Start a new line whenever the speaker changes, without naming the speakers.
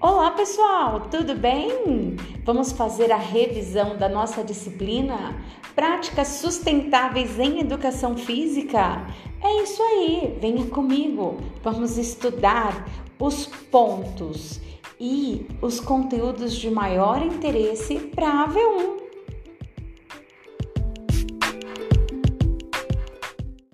Olá pessoal, tudo bem? Vamos fazer a revisão da nossa disciplina Práticas Sustentáveis em Educação Física? É isso aí, venha comigo. Vamos estudar os pontos e os conteúdos de maior interesse para a AV1.